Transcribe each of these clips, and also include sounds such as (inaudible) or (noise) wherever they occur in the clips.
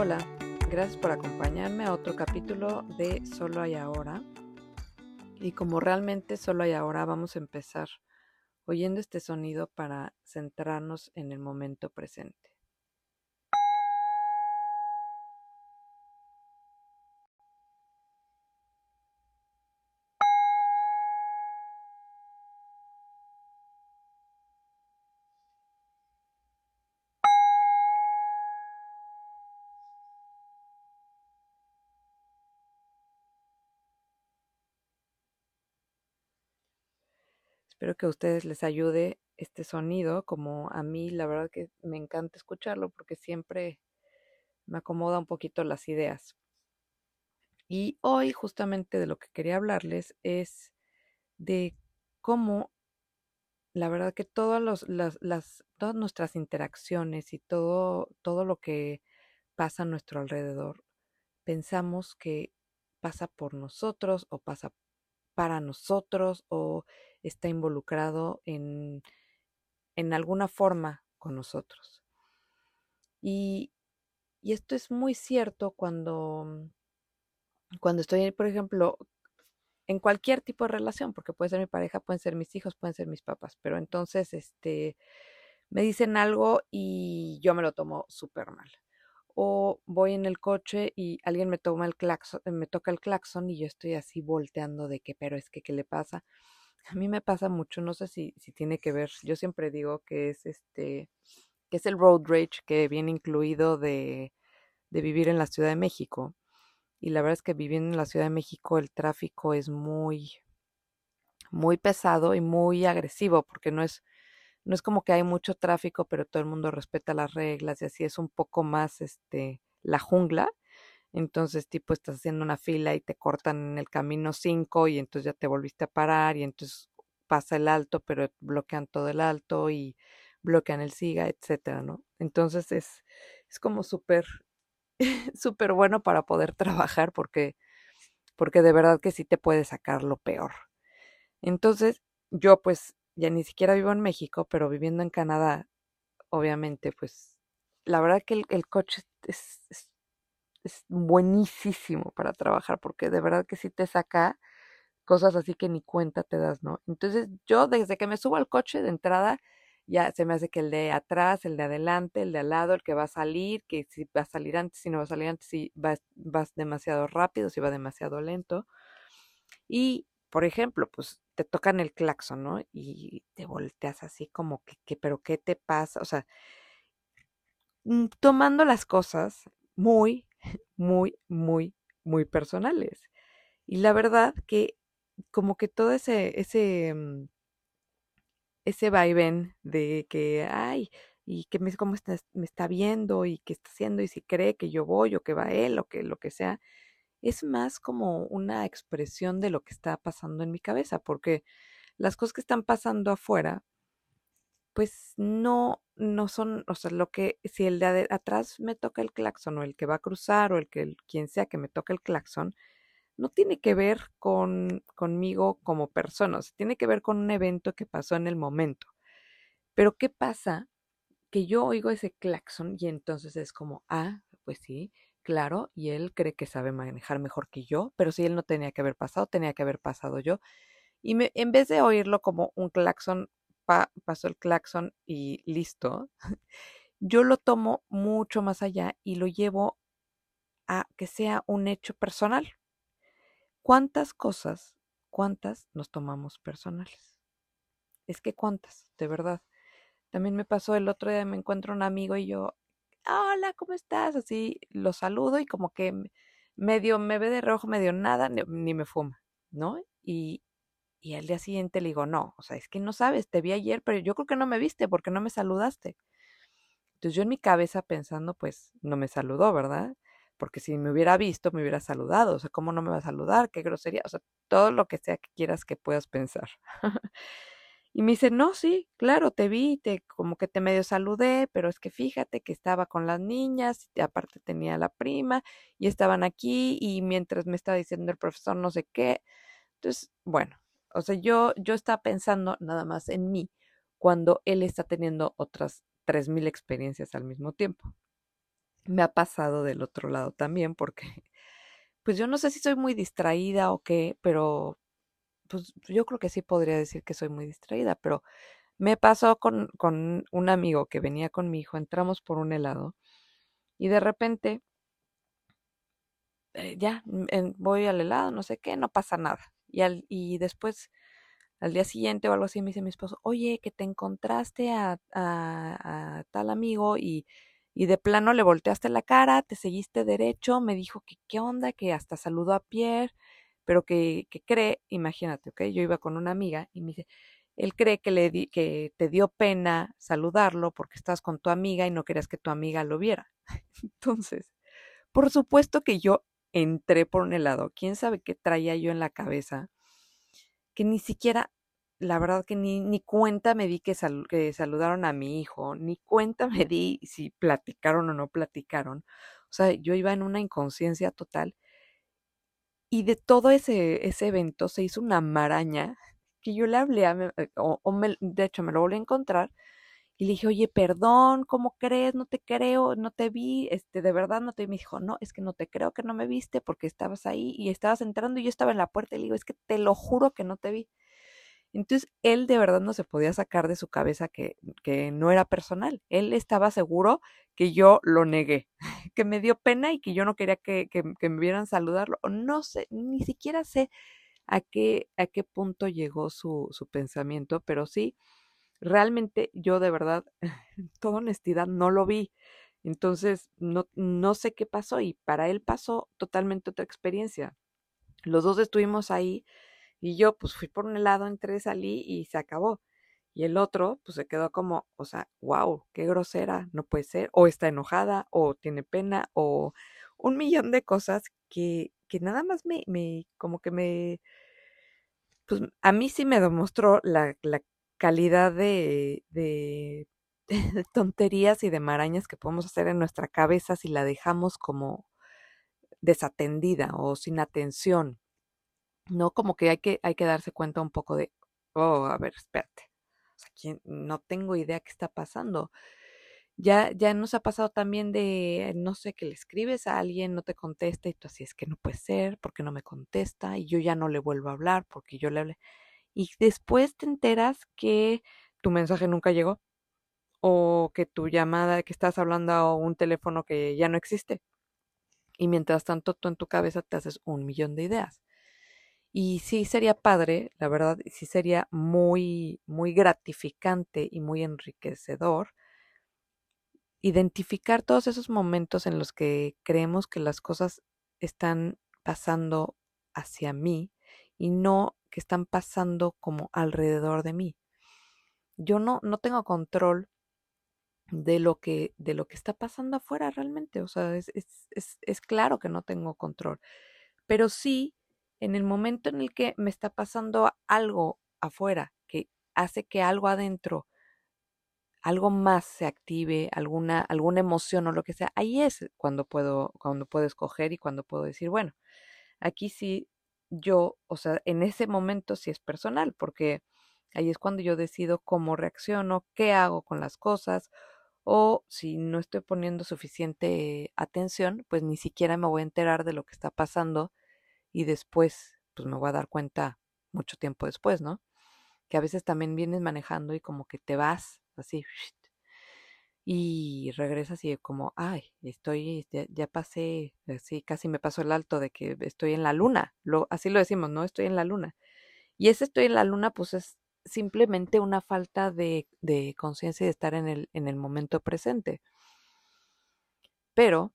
Hola, gracias por acompañarme a otro capítulo de Solo hay ahora. Y como realmente solo hay ahora, vamos a empezar oyendo este sonido para centrarnos en el momento presente. Espero que a ustedes les ayude este sonido, como a mí la verdad que me encanta escucharlo porque siempre me acomoda un poquito las ideas. Y hoy justamente de lo que quería hablarles es de cómo la verdad que todas, las, todas nuestras interacciones y todo, todo lo que pasa a nuestro alrededor, pensamos que pasa por nosotros o pasa para nosotros o está involucrado en, en alguna forma con nosotros. Y, y, esto es muy cierto cuando, cuando estoy, por ejemplo, en cualquier tipo de relación, porque puede ser mi pareja, pueden ser mis hijos, pueden ser mis papás, pero entonces este, me dicen algo y yo me lo tomo súper mal. O voy en el coche y alguien me toma el claxon, me toca el claxon y yo estoy así volteando de que, pero es que, ¿qué le pasa? A mí me pasa mucho, no sé si, si tiene que ver, yo siempre digo que es este, que es el road rage que viene incluido de, de vivir en la Ciudad de México. Y la verdad es que viviendo en la Ciudad de México el tráfico es muy, muy pesado y muy agresivo, porque no es, no es como que hay mucho tráfico, pero todo el mundo respeta las reglas y así es un poco más este la jungla. Entonces, tipo, estás haciendo una fila y te cortan en el camino cinco y entonces ya te volviste a parar y entonces pasa el alto, pero bloquean todo el alto y bloquean el SIGA, etcétera, ¿no? Entonces es, es como súper, (laughs) súper bueno para poder (laughs) trabajar porque, porque de verdad que sí te puede sacar lo peor. Entonces, yo pues ya ni siquiera vivo en México, pero viviendo en Canadá, obviamente, pues la verdad que el, coche es es buenísimo para trabajar porque de verdad que sí te saca cosas así que ni cuenta te das, ¿no? Entonces yo desde que me subo al coche de entrada, ya se me hace que el de atrás, el de adelante, el de al lado, el que va a salir, que si va a salir antes, si no va a salir antes, si vas, vas demasiado rápido, si va demasiado lento. Y, por ejemplo, pues te tocan el claxon, ¿no? Y te volteas así como que, que pero ¿qué te pasa? O sea, mm, tomando las cosas muy, (laughs) muy, muy, muy personales. Y la verdad que como que todo ese, ese, mm, ese vaivén de que, ay, y que me, cómo está, me está viendo y qué está haciendo y si cree que yo voy o que va él o que lo que sea, es más como una expresión de lo que está pasando en mi cabeza, porque las cosas que están pasando afuera, pues no, no son, o sea, lo que, si el de atrás me toca el claxon o el que va a cruzar o el que, quien sea que me toque el claxon, no tiene que ver con, conmigo como persona, o sea, tiene que ver con un evento que pasó en el momento. Pero ¿qué pasa? Que yo oigo ese claxon y entonces es como, ah, pues sí, claro, y él cree que sabe manejar mejor que yo, pero si él no tenía que haber pasado, tenía que haber pasado yo. Y en vez de oírlo como un claxon pasó el claxon y listo, yo lo tomo mucho más allá y lo llevo a que sea un hecho personal. ¿Cuántas cosas, cuántas nos tomamos personales? Es que cuántas, de verdad. También me pasó el otro día, me encuentro un amigo y yo, hola, ¿cómo estás? Así lo saludo y como que medio me ve de rojo, medio nada, ni, ni me fuma, ¿no? Y, y al día siguiente le digo, no, o sea, es que no sabes, te vi ayer, pero yo creo que no me viste porque no me saludaste. Entonces yo en mi cabeza pensando, pues no me saludó, ¿verdad? Porque si me hubiera visto, me hubiera saludado. O sea, ¿cómo no me va a saludar? ¿Qué grosería? O sea, todo lo que sea que quieras que puedas pensar. (laughs) y me dice, no, sí, claro, te vi, te, como que te medio saludé, pero es que fíjate que estaba con las niñas, y aparte tenía la prima, y estaban aquí, y mientras me estaba diciendo el profesor no sé qué. Entonces, bueno, o sea, yo, yo estaba pensando nada más en mí cuando él está teniendo otras 3.000 experiencias al mismo tiempo. me ha pasado del otro lado también, porque pues yo no sé si soy muy distraída o qué, pero pues yo creo que sí podría decir que soy muy distraída, pero me pasó con, con un amigo que venía con mi hijo, entramos por un helado y de repente eh, ya voy al helado, no sé qué, no pasa nada. Y, al, y después, al día siguiente o algo así, me dice mi esposo, oye, que te encontraste a, a, tal amigo y, y de plano le volteaste la cara, te seguiste derecho, me dijo que qué onda, que hasta saludó a Pierre, pero que, que cree, imagínate, ¿ok? Yo iba con una amiga y me dice, él cree que, le di, que te dio pena saludarlo porque estás con tu amiga y no querías que tu amiga lo viera. (laughs) Entonces, por supuesto que yo entré por un helado. ¿Quién sabe qué traía yo en la cabeza? Que ni siquiera, la verdad que ni, ni cuenta me di que, que saludaron a mi hijo, ni cuenta me di si platicaron o no platicaron. O sea, yo iba en una inconsciencia total. Y de todo ese, ese evento se hizo una maraña que yo le hablé, a, eh, o, de hecho me lo volví a encontrar, y le dije, oye, perdón, ¿cómo crees? No te creo, no te vi, este, de verdad no te vi. Me dijo, no, es que no te creo que no me viste porque estabas ahí y estabas entrando y yo estaba en la puerta y le digo, es que te lo juro que no te vi. Entonces, él de verdad no se podía sacar de su cabeza que, que no era personal. Él estaba seguro que yo lo negué, (laughs) que me dio pena y que yo no quería que, que, me vieran saludarlo. No sé, ni siquiera sé a qué, a qué punto llegó su, su pensamiento, pero sí, realmente yo de verdad, en (laughs) toda honestidad, no lo vi. Entonces, no, no sé qué pasó y para él pasó totalmente otra experiencia. Los dos estuvimos ahí y yo pues fui por un lado, entré, salí y se acabó. Y el otro pues se quedó como, o sea, wow, qué grosera, no puede ser, o está enojada, o tiene pena, o un millón de cosas que, que nada más me, me, como que me, pues a mí sí me demostró la, la calidad de, de, (laughs) tonterías y de marañas que podemos hacer en nuestra cabeza si la dejamos como desatendida o sin atención. No como que hay que, hay que darse cuenta un poco de, oh, a ver, espérate. No tengo idea qué está pasando. Ya, ya nos ha pasado también de, no sé, que le escribes a alguien, no te contesta y tú así es que no puede ser, porque no me contesta y yo ya no le vuelvo a hablar porque yo le hablé y después te enteras que tu mensaje nunca llegó o que tu llamada, que estás hablando a un teléfono que ya no existe. Y mientras tanto tú en tu cabeza te haces un millón de ideas. Y sí sería padre, la verdad, sí sería muy, muy gratificante y muy enriquecedor identificar todos esos momentos en los que creemos que las cosas están pasando hacia mí y no que están pasando como alrededor de mí. Yo no, no tengo control de lo que, de lo que está pasando afuera realmente. O sea, es, es, es claro que no tengo control. Pero sí, en el momento en el que me está pasando algo afuera que hace que algo adentro, algo más se active, alguna, alguna emoción o lo que sea, ahí es cuando puedo, cuando puedo escoger y cuando puedo decir, bueno, aquí sí yo, o sea, en ese momento sí es personal, porque ahí es cuando yo decido cómo reacciono, qué hago con las cosas, o si no estoy poniendo suficiente atención, pues ni siquiera me voy a enterar de lo que está pasando y después, pues me voy a dar cuenta mucho tiempo después, ¿no? Que a veces también vienes manejando y como que te vas así (sniffs) y regresas y como, ay, estoy, ya, pasé, así casi me pasó el alto de que estoy en la luna, así lo decimos, ¿no? Estoy en la luna. Y ese estoy en la luna, pues es simplemente una falta de, de conciencia y de estar en el, en el momento presente. Pero,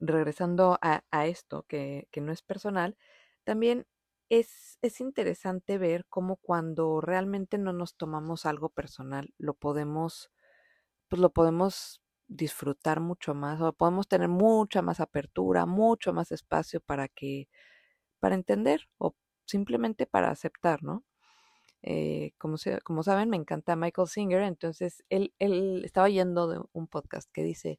regresando a, esto, que, que, no es personal, también es, es interesante ver cómo cuando realmente no nos tomamos algo personal, lo podemos pues lo podemos disfrutar mucho más o podemos tener mucha más apertura, mucho más espacio para que, para entender o simplemente para aceptar, ¿no? Eh, como, como saben, me encanta Michael Singer, entonces él, él estaba yendo de un podcast que dice,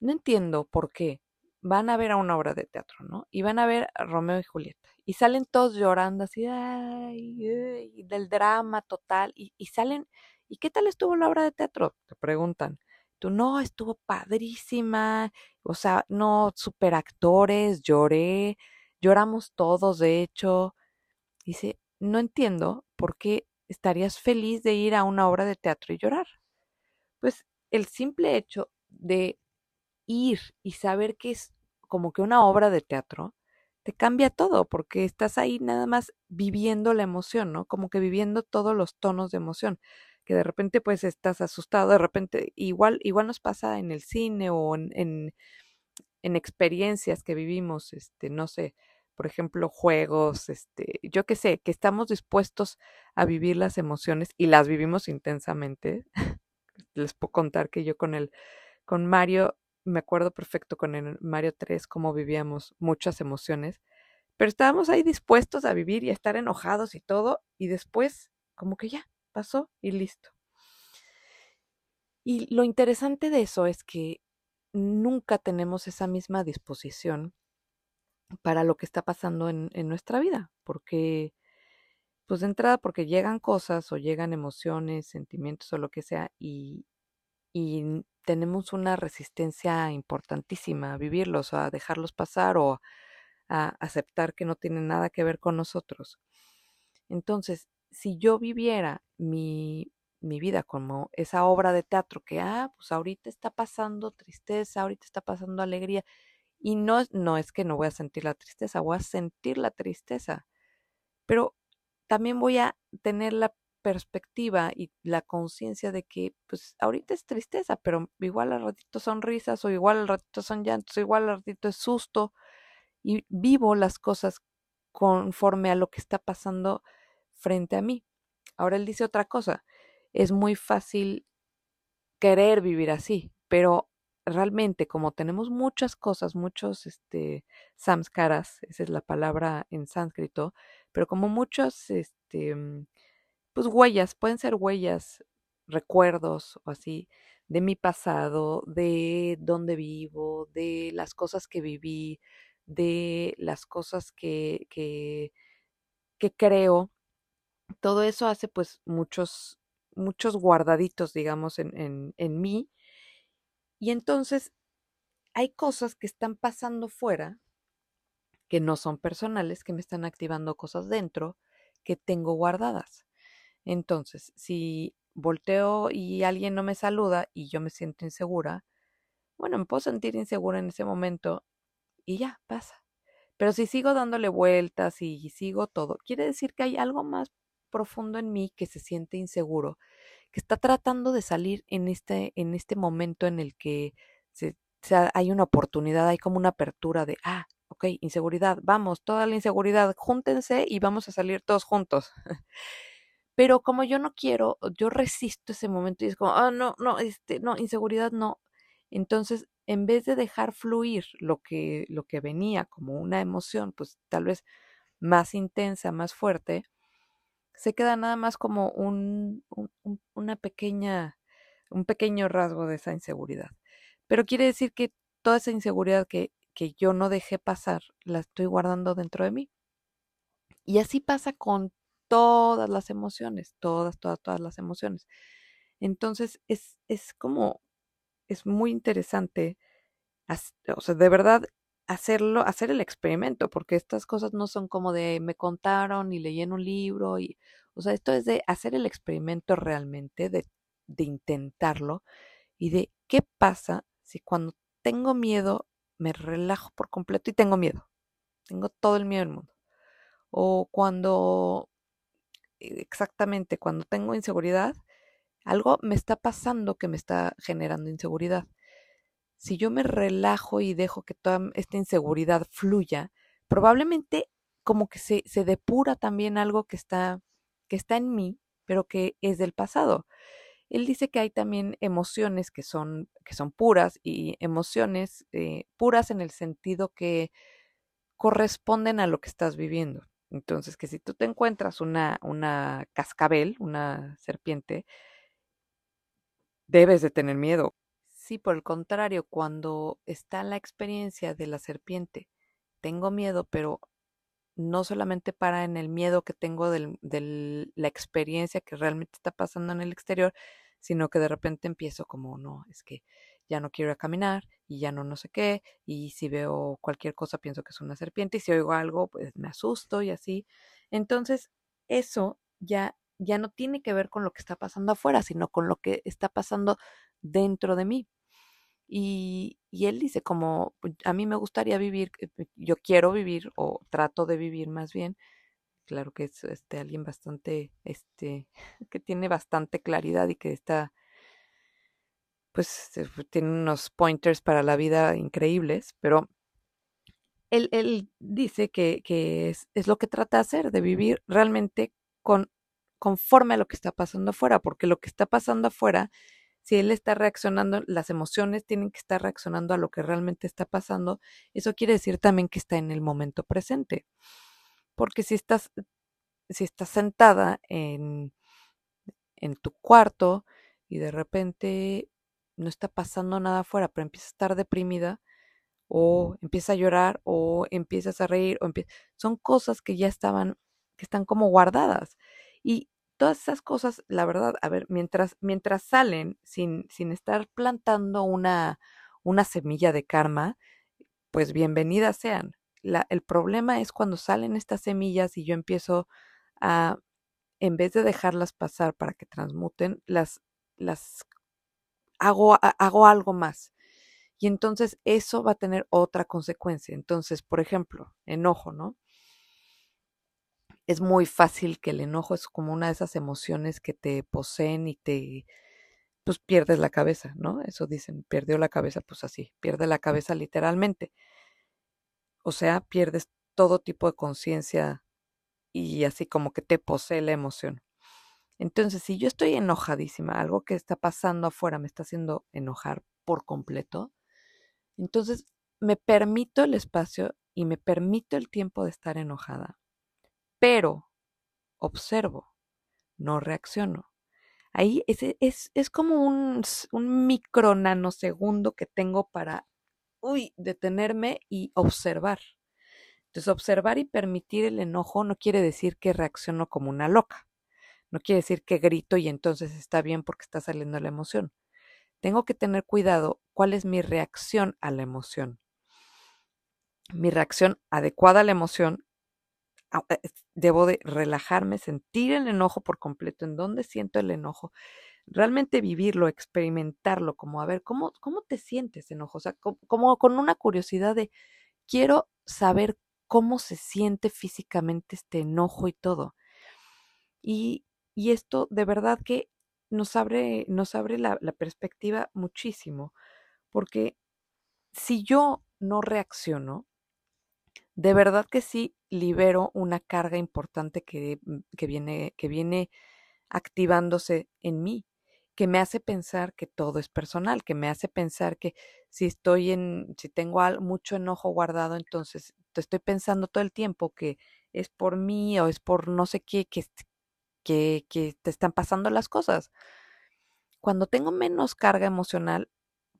no entiendo por qué van a ver a una obra de teatro, ¿no? Y van a ver a Romeo y Julieta. Y salen todos llorando así, ay, del drama total. Y, salen ¿Y qué tal estuvo la obra de teatro? Te preguntan. tú, no, estuvo padrísima, o sea, no, super actores, lloré, lloramos todos, de hecho. Dice, no entiendo por qué estarías feliz de ir a una obra de teatro y llorar. Pues el simple hecho de ir y saber que es como que una obra de teatro, te cambia todo, porque estás ahí nada más viviendo la emoción, ¿no? Como que viviendo todos los tonos de emoción, que de repente pues estás asustado, de repente igual, igual nos pasa en el cine o en, en, en experiencias que vivimos, este, no sé, por ejemplo, juegos, este, yo qué sé, que estamos dispuestos a vivir las emociones y las vivimos intensamente. (laughs) Les puedo contar que yo con el, con Mario, me acuerdo perfecto con el Mario 3 cómo vivíamos muchas emociones, pero estábamos ahí dispuestos a vivir y a estar enojados y todo, y después como que ya pasó y listo. Y lo interesante de eso es que nunca tenemos esa misma disposición para lo que está pasando en, en nuestra vida, porque, pues de entrada, porque llegan cosas o llegan emociones, sentimientos o lo que sea, y, y tenemos una resistencia importantísima a vivirlos, a dejarlos pasar o a aceptar que no tienen nada que ver con nosotros. Entonces, si yo viviera mi, mi vida como esa obra de teatro que, ah, pues ahorita está pasando tristeza, ahorita está pasando alegría, y no, no es que no voy a sentir la tristeza, voy a sentir la tristeza, pero también voy a tener la perspectiva y la conciencia de que pues ahorita es tristeza, pero igual al ratito son risas o igual al ratito son llantos, o igual al ratito es susto y vivo las cosas conforme a lo que está pasando frente a mí. Ahora él dice otra cosa, es muy fácil querer vivir así, pero realmente como tenemos muchas cosas, muchos este, samskaras, esa es la palabra en sánscrito, pero como muchos, este, mm, pues huellas, pueden ser huellas, recuerdos o así, de mi pasado, de dónde vivo, de las cosas que viví, de las cosas que, que, que creo. Todo eso hace pues muchos, muchos guardaditos, digamos, en, en, en mí y entonces hay cosas que están pasando fuera, que no son personales, que me están activando cosas dentro, que tengo guardadas. Entonces, si volteo y alguien no me saluda y yo me siento insegura, bueno, me puedo sentir insegura en ese momento y ya, pasa. Pero si sigo dándole vueltas y sigo todo, quiere decir que hay algo más profundo en mí que se siente inseguro que está tratando de salir en este, en este momento en el que hay una oportunidad, hay como una apertura de, ah, ok, inseguridad, vamos, toda la inseguridad, júntense y vamos a salir todos juntos. (laughs) Pero como yo no quiero, yo resisto ese momento y es como, ah, no, no, este, no, inseguridad no. Entonces, en vez de dejar fluir lo que, lo que venía como una emoción, pues tal vez más intensa, más fuerte, se queda nada más como un, una pequeña, un pequeño rasgo de esa inseguridad. Pero quiere decir que toda esa inseguridad que, que yo no dejé pasar, la estoy guardando dentro de mí. Y así pasa con todas las emociones, todas, todas, todas las emociones. Entonces es, es como, es muy interesante, o sea, de verdad hacerlo, hacer el experimento, porque estas cosas no son como de me contaron y leí en un libro y, o sea, esto es de hacer el experimento realmente, de, de intentarlo y de qué pasa si cuando tengo miedo me relajo por completo y tengo miedo, tengo todo el miedo del mundo. O cuando, exactamente, cuando tengo inseguridad, algo me está pasando que me está generando inseguridad si yo me relajo y dejo que toda esta inseguridad fluya, probablemente como que se, se depura también algo que está, que está en mí, pero que es del pasado. Él dice que hay también emociones que son, que son puras y emociones eh, puras en el sentido que corresponden a lo que estás viviendo. Entonces, que si tú te encuentras una, una cascabel, una serpiente, debes de tener miedo. Sí, por el contrario, cuando está la experiencia de la serpiente, tengo miedo, pero no solamente para en el miedo que tengo de la experiencia que realmente está pasando en el exterior, sino que de repente empiezo como, no, es que ya no quiero ir a caminar y ya no no sé qué, y si veo cualquier cosa pienso que es una serpiente, y si oigo algo, pues me asusto y así. Entonces, eso ya, ya no tiene que ver con lo que está pasando afuera, sino con lo que está pasando dentro de mí. Y, y él dice, como pues, a mí me gustaría vivir, eh, yo quiero vivir o trato de vivir más bien, claro que es este, alguien bastante, este, (laughs) que tiene bastante claridad y que está pues tiene unos pointers para la vida increíbles, pero él, él dice que, que es, es, lo que trata de hacer, de vivir realmente con, conforme a lo que está pasando afuera, porque lo que está pasando afuera, si él está reaccionando, las emociones tienen que estar reaccionando a lo que realmente está pasando, eso quiere decir también que está en el momento presente. Porque si estás, si estás sentada en, en tu cuarto y de repente no está pasando nada afuera, pero empieza a estar deprimida o empieza a llorar o empiezas a reír o son cosas que ya estaban que están como guardadas. Y todas esas cosas la verdad a ver mientras mientras salen sin sin estar plantando una una semilla de karma pues bienvenidas sean. La, el problema es cuando salen estas semillas y yo empiezo a en vez de dejarlas pasar para que transmuten las las hago, hago algo más. Y entonces eso va a tener otra consecuencia. Entonces, por ejemplo, enojo, ¿no? Es muy fácil que el enojo es como una de esas emociones que te poseen y te, pues pierdes la cabeza, ¿no? Eso dicen, perdió la cabeza, pues así, pierde la cabeza literalmente. O sea, pierdes todo tipo de conciencia y así como que te posee la emoción. Entonces, si yo estoy enojadísima, algo que está pasando afuera me está haciendo enojar por completo, entonces me permito el espacio y me permito el tiempo de estar enojada, pero observo, no reacciono. Ahí es, es, es como un, un micro nanosegundo que tengo para, uy, detenerme y observar. Entonces, observar y permitir el enojo no quiere decir que reacciono como una loca no quiere decir que grito y entonces está bien porque está saliendo la emoción. Tengo que tener cuidado cuál es mi reacción a la emoción. Mi reacción adecuada a la emoción, eh, debo de relajarme, sentir el enojo por completo, en dónde siento el enojo, realmente vivirlo, experimentarlo, como a ver, ¿cómo, cómo te sientes enojo? O sea, como con una curiosidad de, quiero saber cómo se siente físicamente este enojo y todo. Y y esto de verdad que nos abre, nos abre la, perspectiva muchísimo, porque si yo no reacciono, de verdad que sí libero una carga importante que, mm, que, viene, que viene activándose en mí, que me hace pensar que todo es personal, que me hace pensar que si estoy en, si tengo mucho enojo guardado, entonces estoy pensando todo el tiempo que es por mí o es por no sé qué, que, que, te están pasando las cosas. Cuando tengo menos carga emocional,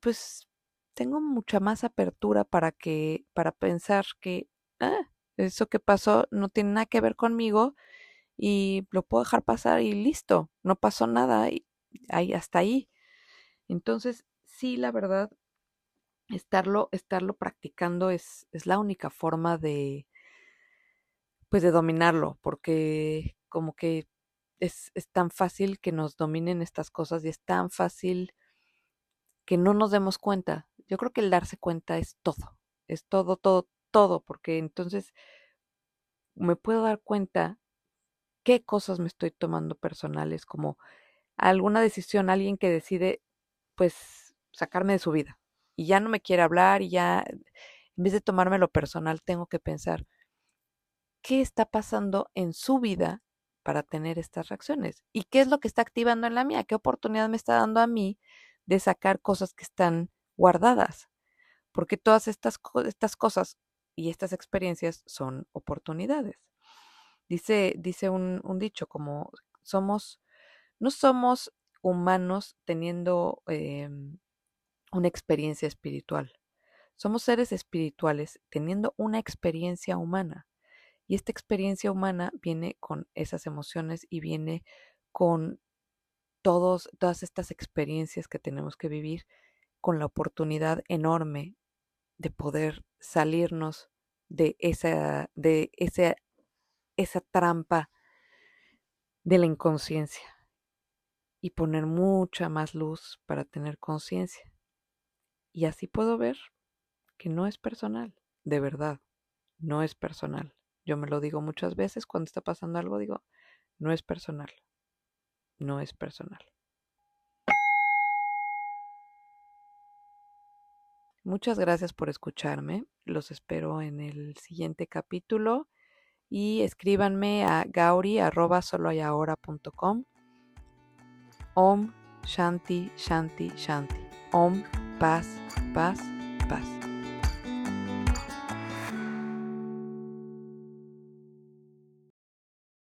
pues tengo mucha más apertura para que, para pensar que ah, eso que pasó no tiene nada que ver conmigo y lo puedo dejar pasar y listo, no pasó nada y ahí hasta ahí. Entonces, sí, la verdad, estarlo, estarlo practicando es, es la única forma de, pues de dominarlo, porque como que es, tan fácil que nos dominen estas cosas y es tan fácil que no nos demos cuenta. Yo creo que el darse cuenta es todo, es todo, todo, todo, porque entonces me puedo dar cuenta qué cosas me estoy tomando personales, como alguna decisión, alguien que decide, pues, sacarme de su vida y ya no me quiere hablar y ya, en vez de tomármelo personal, tengo que pensar, ¿qué está pasando en su vida para tener estas reacciones. ¿Y qué es lo que está activando en la mía? ¿Qué oportunidad me está dando a mí de sacar cosas que están guardadas? Porque todas estas, estas cosas y estas experiencias son oportunidades. Dice, dice un, dicho como somos, no somos humanos teniendo em, una experiencia espiritual. Somos seres espirituales teniendo una experiencia humana. Y esta experiencia humana viene con esas emociones y viene con todos, todas estas experiencias que tenemos que vivir con la oportunidad enorme de poder salirnos de esa, de esa, esa trampa de la inconsciencia y poner mucha más luz para tener conciencia. Y así puedo ver que no es personal, de verdad, no es personal. Yo me lo digo muchas veces cuando está pasando algo, digo, no es personal, no es personal. Muchas gracias por escucharme. Los espero en el siguiente capítulo y escríbanme a gauri.soloayahora.com. Om Shanti Shanti Shanti. Om Paz Paz Paz.